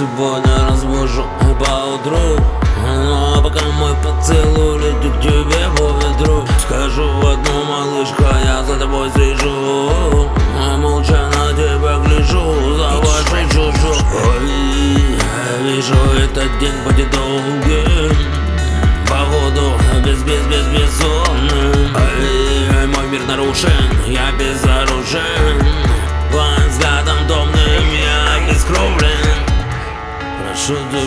Я сегодня разбужу поутру Ну а пока мой поцелуй летит к тебе по ветру. Скажу одну, малышка, я за тобой слежу. А Молча на тебя гляжу, за вашу чужу Ой, я вижу, этот день будет долгим. Походу, без, без, без, бессонным Ой, мой мир нарушен,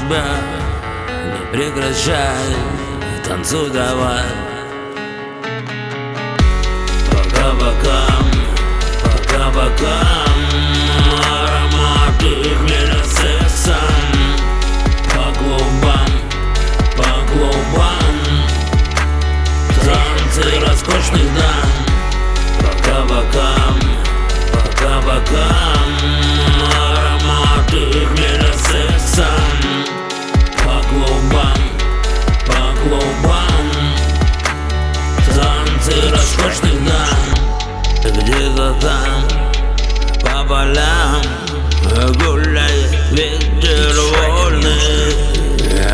Тебя, не прекращай, танцуй давай. Пока-пока, пока-пока Ароматы хмеля сексом По клубам, по клубам Танцы роскошных дам. Пока-пока, пока-пока клубам, по клубам Танцы роскошных дам. Где-то там, по полям. Гуляет ветер вольный.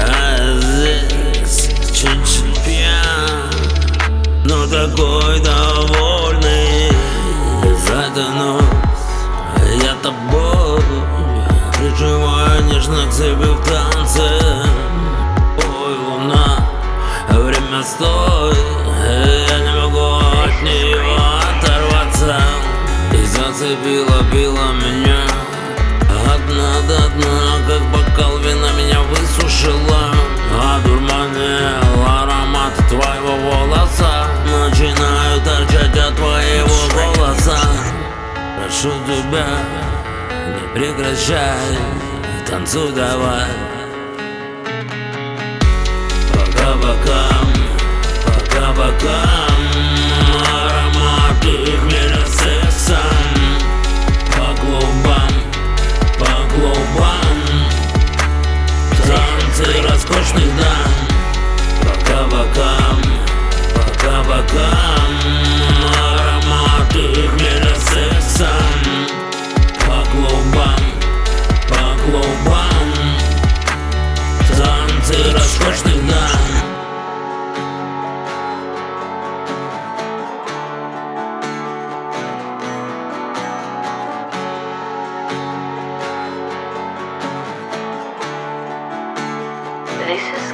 А здесь чуть-чуть пьян Но такой довольный. Затянусь я тобой. Прижимаю нежно к себе в танце И зацепила, била меня. Одна до дна, как бокал вина меня высушила. Одурманил аромат твоего волоса Начинаю торчать от твоего голоса. Прошу тебя, не прекращай, танцуй давай Танцы роскошных This is